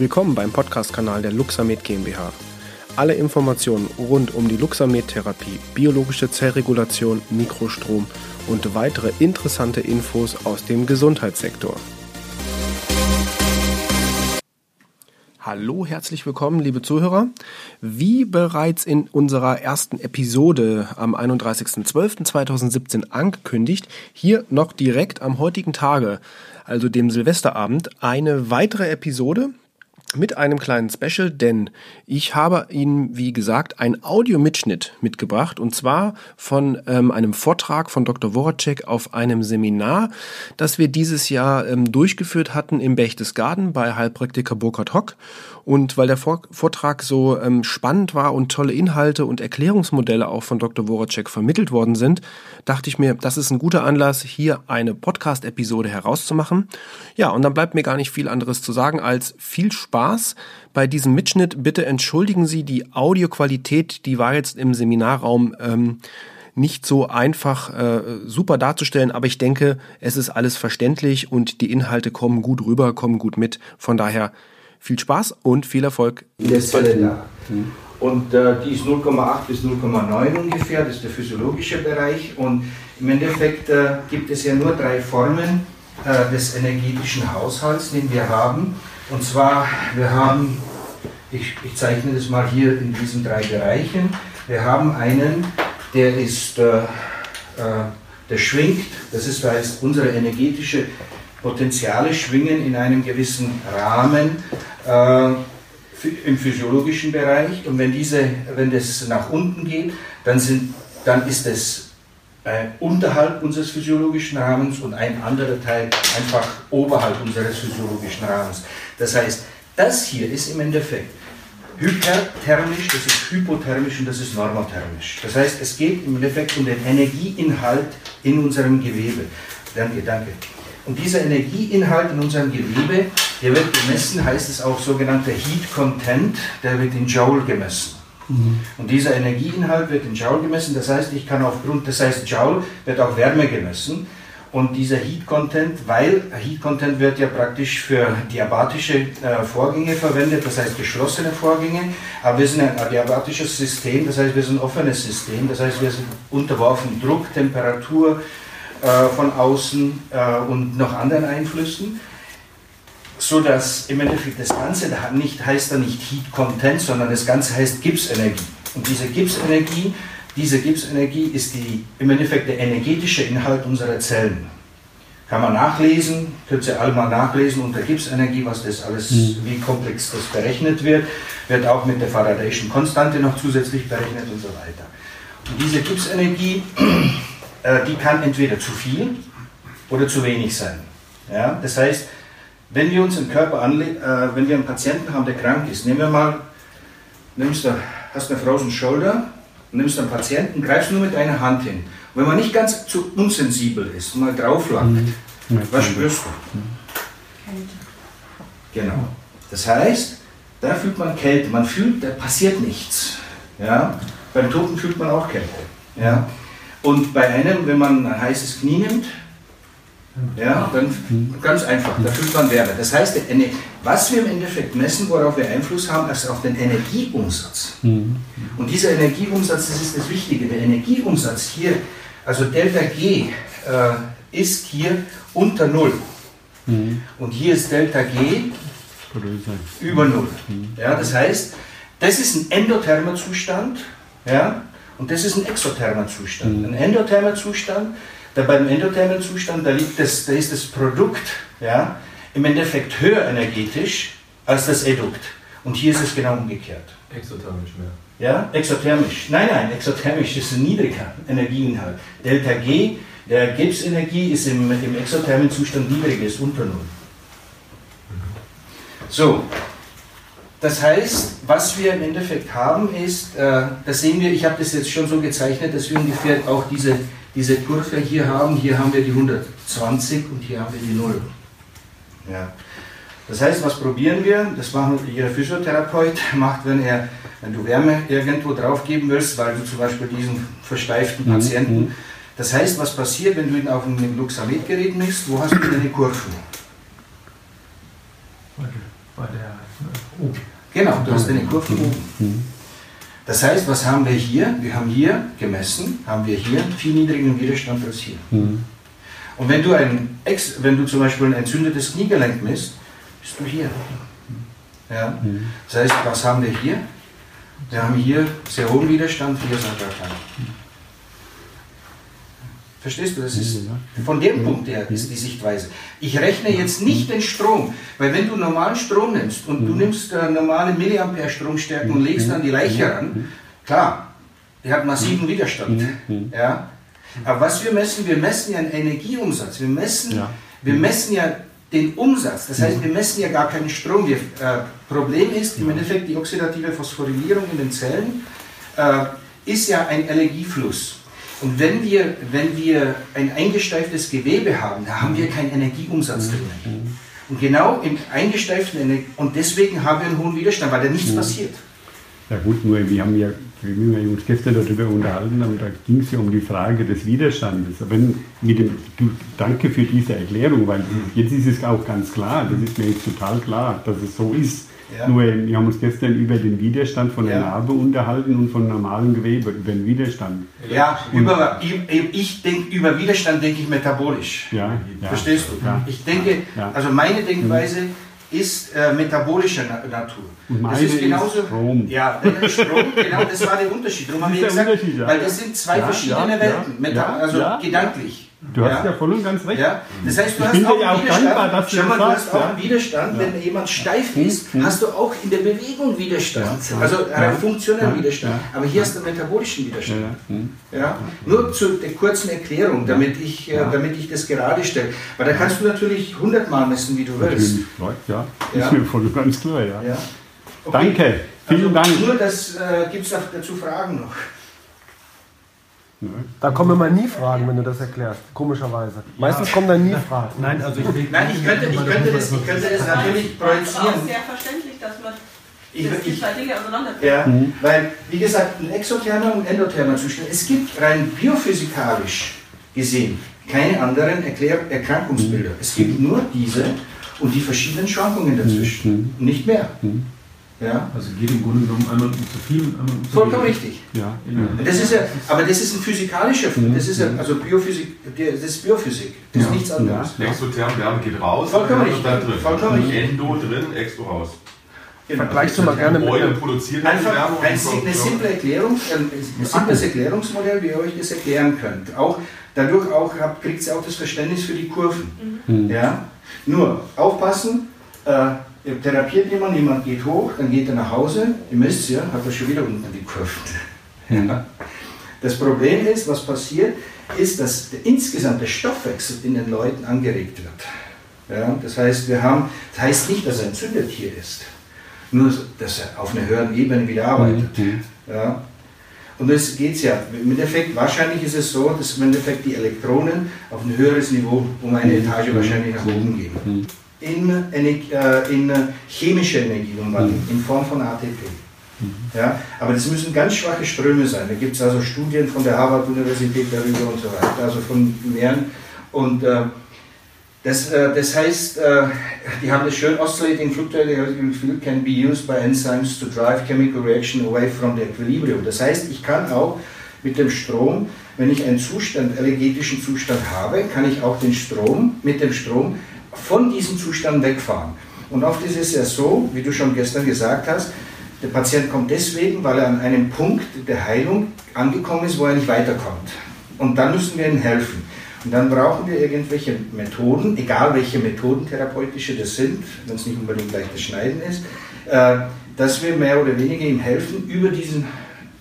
Willkommen beim Podcast-Kanal der Luxamed GmbH. Alle Informationen rund um die Luxamed-Therapie, biologische Zellregulation, Mikrostrom und weitere interessante Infos aus dem Gesundheitssektor. Hallo, herzlich willkommen, liebe Zuhörer. Wie bereits in unserer ersten Episode am 31.12.2017 angekündigt, hier noch direkt am heutigen Tage, also dem Silvesterabend, eine weitere Episode mit einem kleinen Special, denn ich habe Ihnen, wie gesagt, einen Audiomitschnitt mitgebracht und zwar von ähm, einem Vortrag von Dr. Woracek auf einem Seminar, das wir dieses Jahr ähm, durchgeführt hatten im Berchtesgaden bei Heilpraktiker Burkhard Hock. Und weil der Vortrag so ähm, spannend war und tolle Inhalte und Erklärungsmodelle auch von Dr. Woracek vermittelt worden sind, dachte ich mir, das ist ein guter Anlass, hier eine Podcast-Episode herauszumachen. Ja, und dann bleibt mir gar nicht viel anderes zu sagen als viel Spaß bei diesem Mitschnitt. Bitte entschuldigen Sie die Audioqualität, die war jetzt im Seminarraum ähm, nicht so einfach äh, super darzustellen, aber ich denke, es ist alles verständlich und die Inhalte kommen gut rüber, kommen gut mit. Von daher viel Spaß und viel Erfolg. In der Zelle da. Und äh, die ist 0,8 bis 0,9 ungefähr, das ist der physiologische Bereich. Und im Endeffekt äh, gibt es ja nur drei Formen äh, des energetischen Haushalts, den wir haben. Und zwar, wir haben, ich, ich, zeichne das mal hier in diesen drei Bereichen. Wir haben einen, der ist, äh, äh, der schwingt, das ist, heißt unsere energetische Potenziale schwingen in einem gewissen Rahmen äh, im physiologischen Bereich. Und wenn, diese, wenn das nach unten geht, dann, sind, dann ist es äh, unterhalb unseres physiologischen Rahmens und ein anderer Teil einfach oberhalb unseres physiologischen Rahmens. Das heißt, das hier ist im Endeffekt hyperthermisch, das ist hypothermisch und das ist normothermisch. Das heißt, es geht im Endeffekt um den Energieinhalt in unserem Gewebe. Danke, danke. Und dieser Energieinhalt in unserem Gewebe, der wird gemessen, heißt es auch sogenannter Heat Content, der wird in Joule gemessen. Mhm. Und dieser Energieinhalt wird in Joule gemessen, das heißt, ich kann aufgrund, das heißt, Joule wird auch Wärme gemessen. Und dieser Heat Content, weil Heat Content wird ja praktisch für diabatische äh, Vorgänge verwendet, das heißt geschlossene Vorgänge, aber wir sind ein adiabatisches System, das heißt wir sind ein offenes System, das heißt wir sind unterworfen Druck, Temperatur, äh, von außen äh, und noch anderen Einflüssen, so dass im Endeffekt das Ganze da nicht, heißt da nicht Heat Content, sondern das Ganze heißt Gipsenergie. Und diese Gipsenergie, diese Gipsenergie ist die, im Endeffekt der energetische Inhalt unserer Zellen. Kann man nachlesen, könnt ihr alle mal nachlesen unter Gipsenergie, was das alles, mhm. wie komplex das berechnet wird. Wird auch mit der Faradayschen Konstante noch zusätzlich berechnet und so weiter. Und diese Gipsenergie äh, die kann entweder zu viel oder zu wenig sein. Ja? Das heißt, wenn wir uns im Körper anlegen, äh, wenn wir einen Patienten haben, der krank ist, nehmen wir mal, nimmst du, hast eine frozen Shoulder, nimmst einen Patienten, greifst nur mit deiner Hand hin. Und wenn man nicht ganz zu unsensibel ist und mal drauflangt, mhm. was spürst du? Kälte. Genau. Das heißt, da fühlt man Kälte, man fühlt, da passiert nichts. Ja? Beim Toten fühlt man auch Kälte. Ja? Und bei einem, wenn man ein heißes Knie nimmt, ja, dann ganz einfach, da fühlt man Wärme. Das heißt, was wir im Endeffekt messen, worauf wir Einfluss haben, ist auf den Energieumsatz. Und dieser Energieumsatz, das ist das Wichtige. Der Energieumsatz hier, also Delta G, äh, ist hier unter Null. Und hier ist Delta G über Null. Ja, das heißt, das ist ein endothermer Zustand. Ja, und das ist ein exothermer Zustand. Ein endothermer Zustand, da beim endothermen Zustand, da, liegt das, da ist das Produkt ja, im Endeffekt höher energetisch als das Edukt. Und hier ist es genau umgekehrt. Exothermisch mehr. Ja, exothermisch. Nein, nein, exothermisch ist ein niedriger Energieinhalt. Delta G, der Gipsenergie ist im, im exothermen Zustand niedriger, ist unter Null. So, das heißt, was wir im Endeffekt haben, ist, äh, das sehen wir, ich habe das jetzt schon so gezeichnet, dass wir ungefähr auch diese, diese Kurve hier haben. Hier haben wir die 120 und hier haben wir die 0. Ja. Das heißt, was probieren wir? Das machen Ihr Physiotherapeut macht, wenn er, wenn du Wärme irgendwo drauf geben willst, weil du zum Beispiel diesen versteiften mhm, Patienten. Mhm. Das heißt, was passiert, wenn du ihn auf einem Luxametgerät misst? Wo hast du deine Kurven? Bei der Genau, du hast eine Kurve oben. Mhm. Das heißt, was haben wir hier? Wir haben hier gemessen, haben wir hier viel niedrigen Widerstand als hier. Mhm. Und wenn du, ein, wenn du zum Beispiel ein entzündetes Kniegelenk misst, bist du hier. Ja? Mhm. Das heißt, was haben wir hier? Wir haben hier sehr hohen Widerstand, hier er gar kein. Verstehst du? Das ist von dem Punkt her ist die Sichtweise. Ich rechne jetzt nicht den Strom, weil wenn du normalen Strom nimmst und du mhm. nimmst äh, normale Milliampere Stromstärken und legst dann die Leiche ran, klar, der hat massiven mhm. Widerstand. Mhm. Ja? Aber was wir messen, wir messen ja einen Energieumsatz. Wir messen, ja. wir messen ja den Umsatz. Das heißt, wir messen ja gar keinen Strom. Wir, äh, Problem ist im Endeffekt die oxidative Phosphorylierung in den Zellen äh, ist ja ein Energiefluss. Und wenn wir, wenn wir ein eingesteiftes Gewebe haben, da haben wir keinen Energieumsatz drin. Und genau im eingesteiften Energie, und deswegen haben wir einen hohen Widerstand, weil da nichts passiert. Ja gut, nur wir haben ja, wir uns gestern darüber unterhalten haben, da ging es ja um die Frage des Widerstandes. Wenn mit dem, du, danke für diese Erklärung, weil jetzt ist es auch ganz klar, das ist mir jetzt total klar, dass es so ist. Ja. Nur wir haben uns gestern über den Widerstand von der Narbe unterhalten und von normalem Gewebe, über den Widerstand. Ja, über, ich denke, über Widerstand denke ich metabolisch. Ja, Verstehst du? Ich denke, also meine Denkweise ist äh, metabolischer Natur. Und meine das ist genauso. Ist Strom. Ja, Strom, genau, das war der Unterschied. Darum haben wir gesagt, weil das sind zwei verschiedene Welten, also gedanklich. Du hast ja. ja voll und ganz recht. Ja. Das heißt, du ich hast auch, ja auch dankbar, dass du, mal, du hast auch einen Widerstand, wenn jemand steif ist, hm. hast du auch in der Bewegung Widerstand. Also einen funktionellen Widerstand. Aber hier hast du einen metabolischen Widerstand. Ja. Hm. Nur zur der kurzen Erklärung, damit ich, äh, damit ich das gerade stelle. Weil da kannst du natürlich hundertmal messen, wie du willst. Ja, ist mir voll und ganz klar. Ja. Okay. Danke, vielen also, Dank. Nur das äh, gibt es dazu Fragen noch. Da kommen immer nie Fragen, wenn du das erklärst, komischerweise. Meistens kommen da nie Fragen. Nein, also ich, Nein, ich, könnte, ich, könnte, das, ich könnte das natürlich projizieren. Es ist sehr verständlich, dass man ich, die zwei Dinge auseinanderbringt. Ja, mhm. weil, wie gesagt, ein exothermer und endothermer Zustand, es gibt rein biophysikalisch gesehen keine anderen Erklär Erkrankungsbilder. Es gibt nur diese und die verschiedenen Schwankungen dazwischen, mhm. nicht mehr. Mhm. Ja? Also geht im Grunde genommen einmal zu viel und einmal zu Vollkommen wenig. richtig. Ja. ja. Das ist ja, aber das ist ein physikalischer, mhm. das ist ja, also Biophysik, das ist Biophysik, das ja. ist nichts anderes. Ja. Exotherm Wärme geht raus, Vollkommen richtig. da drin. Vollkommen richtig. Endo drin, Exo raus. Genau. Vergleichst du mal gerne mit einem produziert Einfach Wärme ein, eine simple Erklärung, ein simples Erklärungsmodell, wie ihr euch das erklären könnt. Auch dadurch auch kriegt ihr auch das Verständnis für die Kurven. Mhm. Ja? Nur aufpassen. Äh, Ihr therapiert jemanden, jemand geht hoch, dann geht er nach Hause, ihr müsst ja, hat er schon wieder unten Kurven. Ja. Das Problem ist, was passiert, ist, dass der, insgesamt der Stoffwechsel in den Leuten angeregt wird. Ja, das heißt, wir haben, das heißt nicht, dass er entzündet hier ist, nur dass er auf einer höheren Ebene wieder arbeitet. Mhm. Ja. Und es geht ja, im Endeffekt, wahrscheinlich ist es so, dass im Endeffekt die Elektronen auf ein höheres Niveau um eine Etage wahrscheinlich nach oben gehen. In, äh, in chemische Energieumwandlung mhm. in Form von ATP. Mhm. Ja, aber das müssen ganz schwache Ströme sein. Da gibt es also Studien von der Harvard-Universität darüber und so weiter, also von mehreren. Und äh, das, äh, das heißt, äh, die haben das schön, oscillating fluctuating field can be used by enzymes to drive chemical reaction away from the equilibrium. Das heißt, ich kann auch mit dem Strom, wenn ich einen Zustand, energetischen Zustand habe, kann ich auch den Strom, mit dem Strom von diesem Zustand wegfahren. Und oft ist es ja so, wie du schon gestern gesagt hast, der Patient kommt deswegen, weil er an einem Punkt der Heilung angekommen ist, wo er nicht weiterkommt. Und dann müssen wir ihm helfen. Und dann brauchen wir irgendwelche Methoden, egal welche Methoden therapeutische das sind, wenn es nicht unbedingt gleich das Schneiden ist, äh, dass wir mehr oder weniger ihm helfen, über, diesen,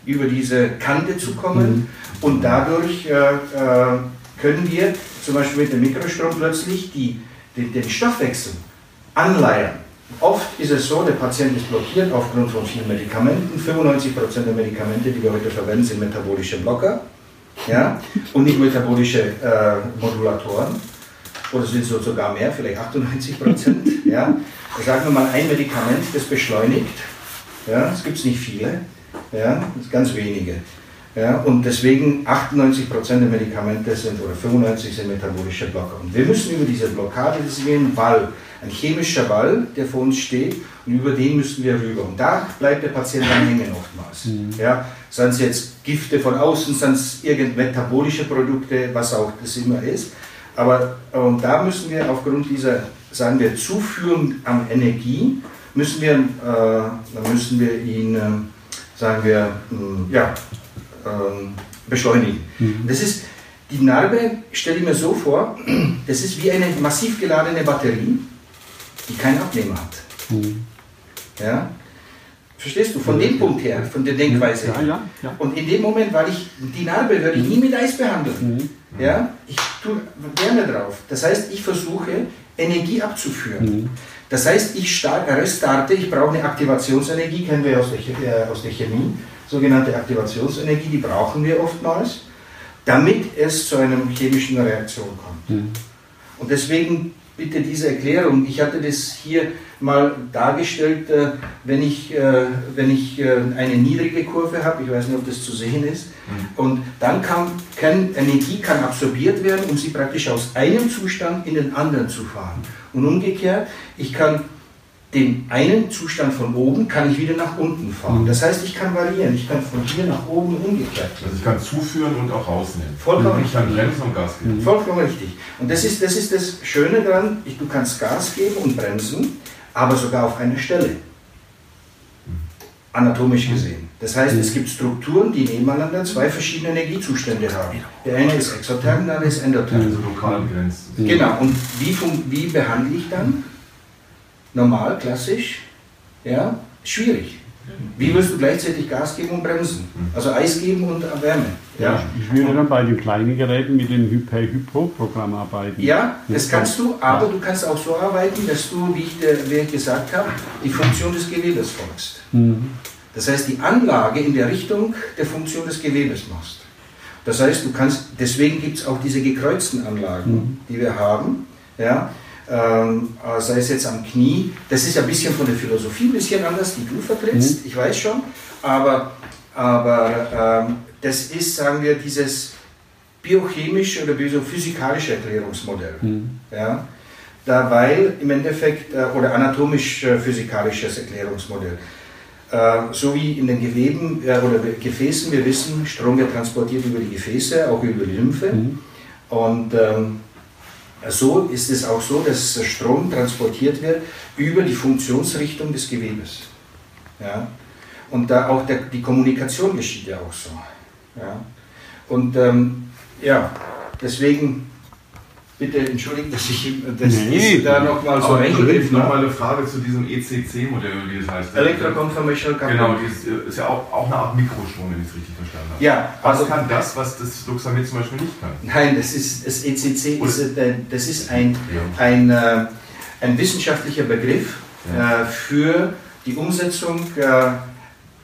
über diese Kante zu kommen. Mhm. Und dadurch äh, äh, können wir zum Beispiel mit dem Mikrostrom plötzlich die den, den Stoffwechsel anleiern. Oft ist es so, der Patient ist blockiert aufgrund von vielen Medikamenten. 95% der Medikamente, die wir heute verwenden, sind metabolische Blocker ja? und nicht metabolische äh, Modulatoren. Oder sind es sogar mehr, vielleicht 98%. ja? Sagen wir mal ein Medikament, das beschleunigt. Ja? Es gibt nicht viele, ja? das ganz wenige. Ja, und deswegen 98% der Medikamente sind oder 95% sind metabolische Blocker. Und wir müssen über diese Blockade gehen, weil ein chemischer Wall, der vor uns steht und über den müssen wir rüber. Und da bleibt der Patient dann hängen oftmals. Mhm. Ja, seien es jetzt Gifte von außen, seien es irgendwelche metabolische Produkte, was auch das immer ist. Aber und da müssen wir aufgrund dieser, sagen wir, Zuführung an Energie, müssen wir, äh, müssen wir ihn, äh, sagen wir, äh, ja, ähm, beschleunigen. Mhm. Das ist, die Narbe, stelle ich mir so vor, das ist wie eine massiv geladene Batterie, die keinen Abnehmer hat. Mhm. Ja? Verstehst du? Von dem Punkt her, von der Denkweise ja, ja, ja. Und in dem Moment, weil ich die Narbe würde ich nie mit Eis behandeln. Mhm. Ja? Ich tue gerne drauf. Das heißt, ich versuche Energie abzuführen. Mhm. Das heißt, ich starte, restarte, ich brauche eine Aktivationsenergie, kennen wir aus der, äh, aus der Chemie, sogenannte Aktivationsenergie, die brauchen wir oftmals, damit es zu einer chemischen Reaktion kommt. Mhm. Und deswegen bitte diese Erklärung. Ich hatte das hier mal dargestellt, äh, wenn ich, äh, wenn ich äh, eine niedrige Kurve habe, ich weiß nicht, ob das zu sehen ist, mhm. und dann kann, kann Energie kann absorbiert werden, um sie praktisch aus einem Zustand in den anderen zu fahren. Und umgekehrt, ich kann den einen Zustand von oben kann ich wieder nach unten fahren. Das heißt, ich kann variieren. Ich kann von hier nach oben umgekehrt. Also ich kann zuführen und auch rausnehmen. Vollkommen richtig. Ich kann bremsen und Gas geben. Vollkommen richtig. Und das ist das, ist das Schöne daran, du kannst Gas geben und bremsen, aber sogar auf einer Stelle. Anatomisch gesehen. Das heißt, es gibt Strukturen, die nebeneinander zwei verschiedene Energiezustände haben. Der eine ist exotherm, der andere ist endotherm. Also lokal begrenzt. Genau. Und wie, wie behandle ich dann? Normal, klassisch, ja, schwierig. Wie willst du gleichzeitig Gas geben und bremsen? Also Eis geben und Wärme. Ja. Ich würde dann bei den kleinen Geräten mit dem Hyper-Hypo-Programm arbeiten. Ja, das kannst du, aber du kannst auch so arbeiten, dass du, wie ich, dir, wie ich gesagt habe, die Funktion des Gewebes folgst. Mhm. Das heißt, die Anlage in der Richtung der Funktion des Gewebes machst. Das heißt, du kannst, deswegen gibt es auch diese gekreuzten Anlagen, mhm. die wir haben. Ja, ähm, sei es jetzt am Knie. Das ist ein bisschen von der Philosophie ein bisschen anders, die du vertrittst, mhm. ich weiß schon, aber, aber ähm, das ist, sagen wir, dieses biochemische oder physikalische Erklärungsmodell. Mhm. Ja? Da, weil im Endeffekt, äh, oder anatomisch-physikalisches Erklärungsmodell. Äh, so wie in den Geweben äh, oder Gefäßen, wir wissen, Strom wird transportiert über die Gefäße, auch über die Lymphe. Mhm. Und ähm, so ist es auch so, dass Strom transportiert wird über die Funktionsrichtung des Gewebes. Ja? Und da auch der, die Kommunikation geschieht ja auch so. Ja? Und ähm, ja, deswegen Bitte entschuldigt, dass ich das nee, da nochmal so eingegriffen habe. Nochmal eine Frage zu diesem ECC-Modell, wie das heißt. Electroconformational Current. Genau, das ist ja auch, auch eine Art Mikrostrom, wenn ich es richtig verstanden habe. Ja, was also, kann das, was das Luxamid zum Beispiel nicht kann? Nein, das, ist, das ECC ist, äh, das ist ein, ja. ein, äh, ein wissenschaftlicher Begriff ja. äh, für die Umsetzung äh,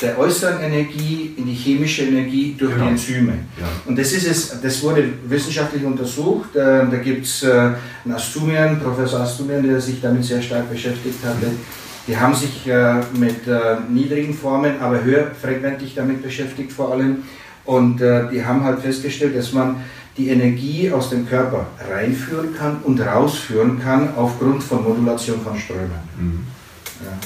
der äußeren Energie in die chemische Energie durch genau. die Enzyme. Ja. Und das ist es, das wurde wissenschaftlich untersucht. Ähm, da gibt es äh, einen Astumian, Professor Astumian, der sich damit sehr stark beschäftigt hatte. Die haben sich äh, mit äh, niedrigen Formen, aber höherfrequentig damit beschäftigt vor allem. Und die haben halt festgestellt, dass man die Energie aus dem Körper reinführen kann und rausführen kann aufgrund von Modulation von Strömen. Mhm. Ja.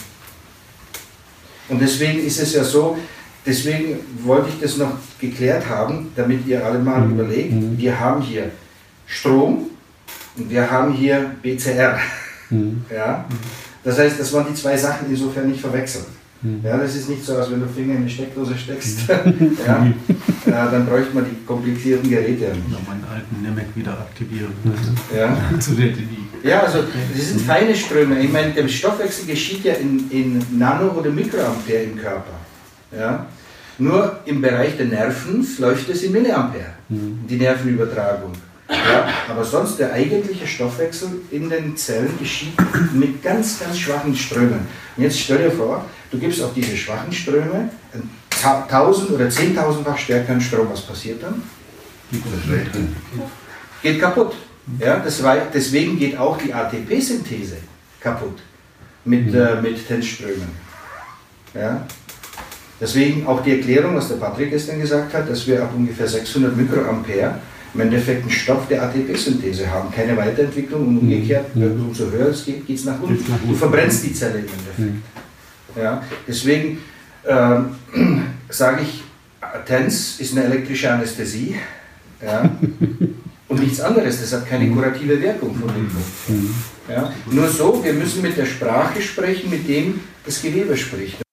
Und deswegen ist es ja so, deswegen wollte ich das noch geklärt haben, damit ihr alle mal mhm. überlegt, mhm. wir haben hier Strom und wir haben hier BCR. Mhm. Ja? Das heißt, das waren die zwei Sachen insofern nicht verwechselt. Mhm. Ja, das ist nicht so, als wenn du Finger in eine Steckdose steckst. Mhm. ja, ja, dann bräuchte man die komplizierten Geräte. Noch meinen alten Nemec wieder aktivieren. Ja. Zu der ja, also das sind feine Ströme. Ich meine, der Stoffwechsel geschieht ja in, in Nano- oder Mikroampere im Körper. Ja? Nur im Bereich der Nerven läuft es in Milliampere, mhm. die Nervenübertragung. Ja, aber sonst der eigentliche Stoffwechsel in den Zellen geschieht mit ganz, ganz schwachen Strömen. Und jetzt stell dir vor, du gibst auf diese schwachen Ströme 1000 oder 10.000-fach stärkeren Strom. Was passiert dann? Geht kaputt. Ja, das war, deswegen geht auch die ATP-Synthese kaputt mit, mhm. äh, mit Tensströmen. Ja? Deswegen auch die Erklärung, was der Patrick gestern gesagt hat, dass wir ab ungefähr 600 Mikroampere im Endeffekt einen Stoff der ATP-Synthese haben, keine Weiterentwicklung und umgekehrt, Mhm. umso höher es geht, geht es nach unten. Du verbrennst die Zelle im Endeffekt. Ja, deswegen ähm, sage ich, TENS ist eine elektrische Anästhesie ja, und nichts anderes. Das hat keine kurative Wirkung von dem Punkt. Ja, nur so, wir müssen mit der Sprache sprechen, mit dem das Gewebe spricht.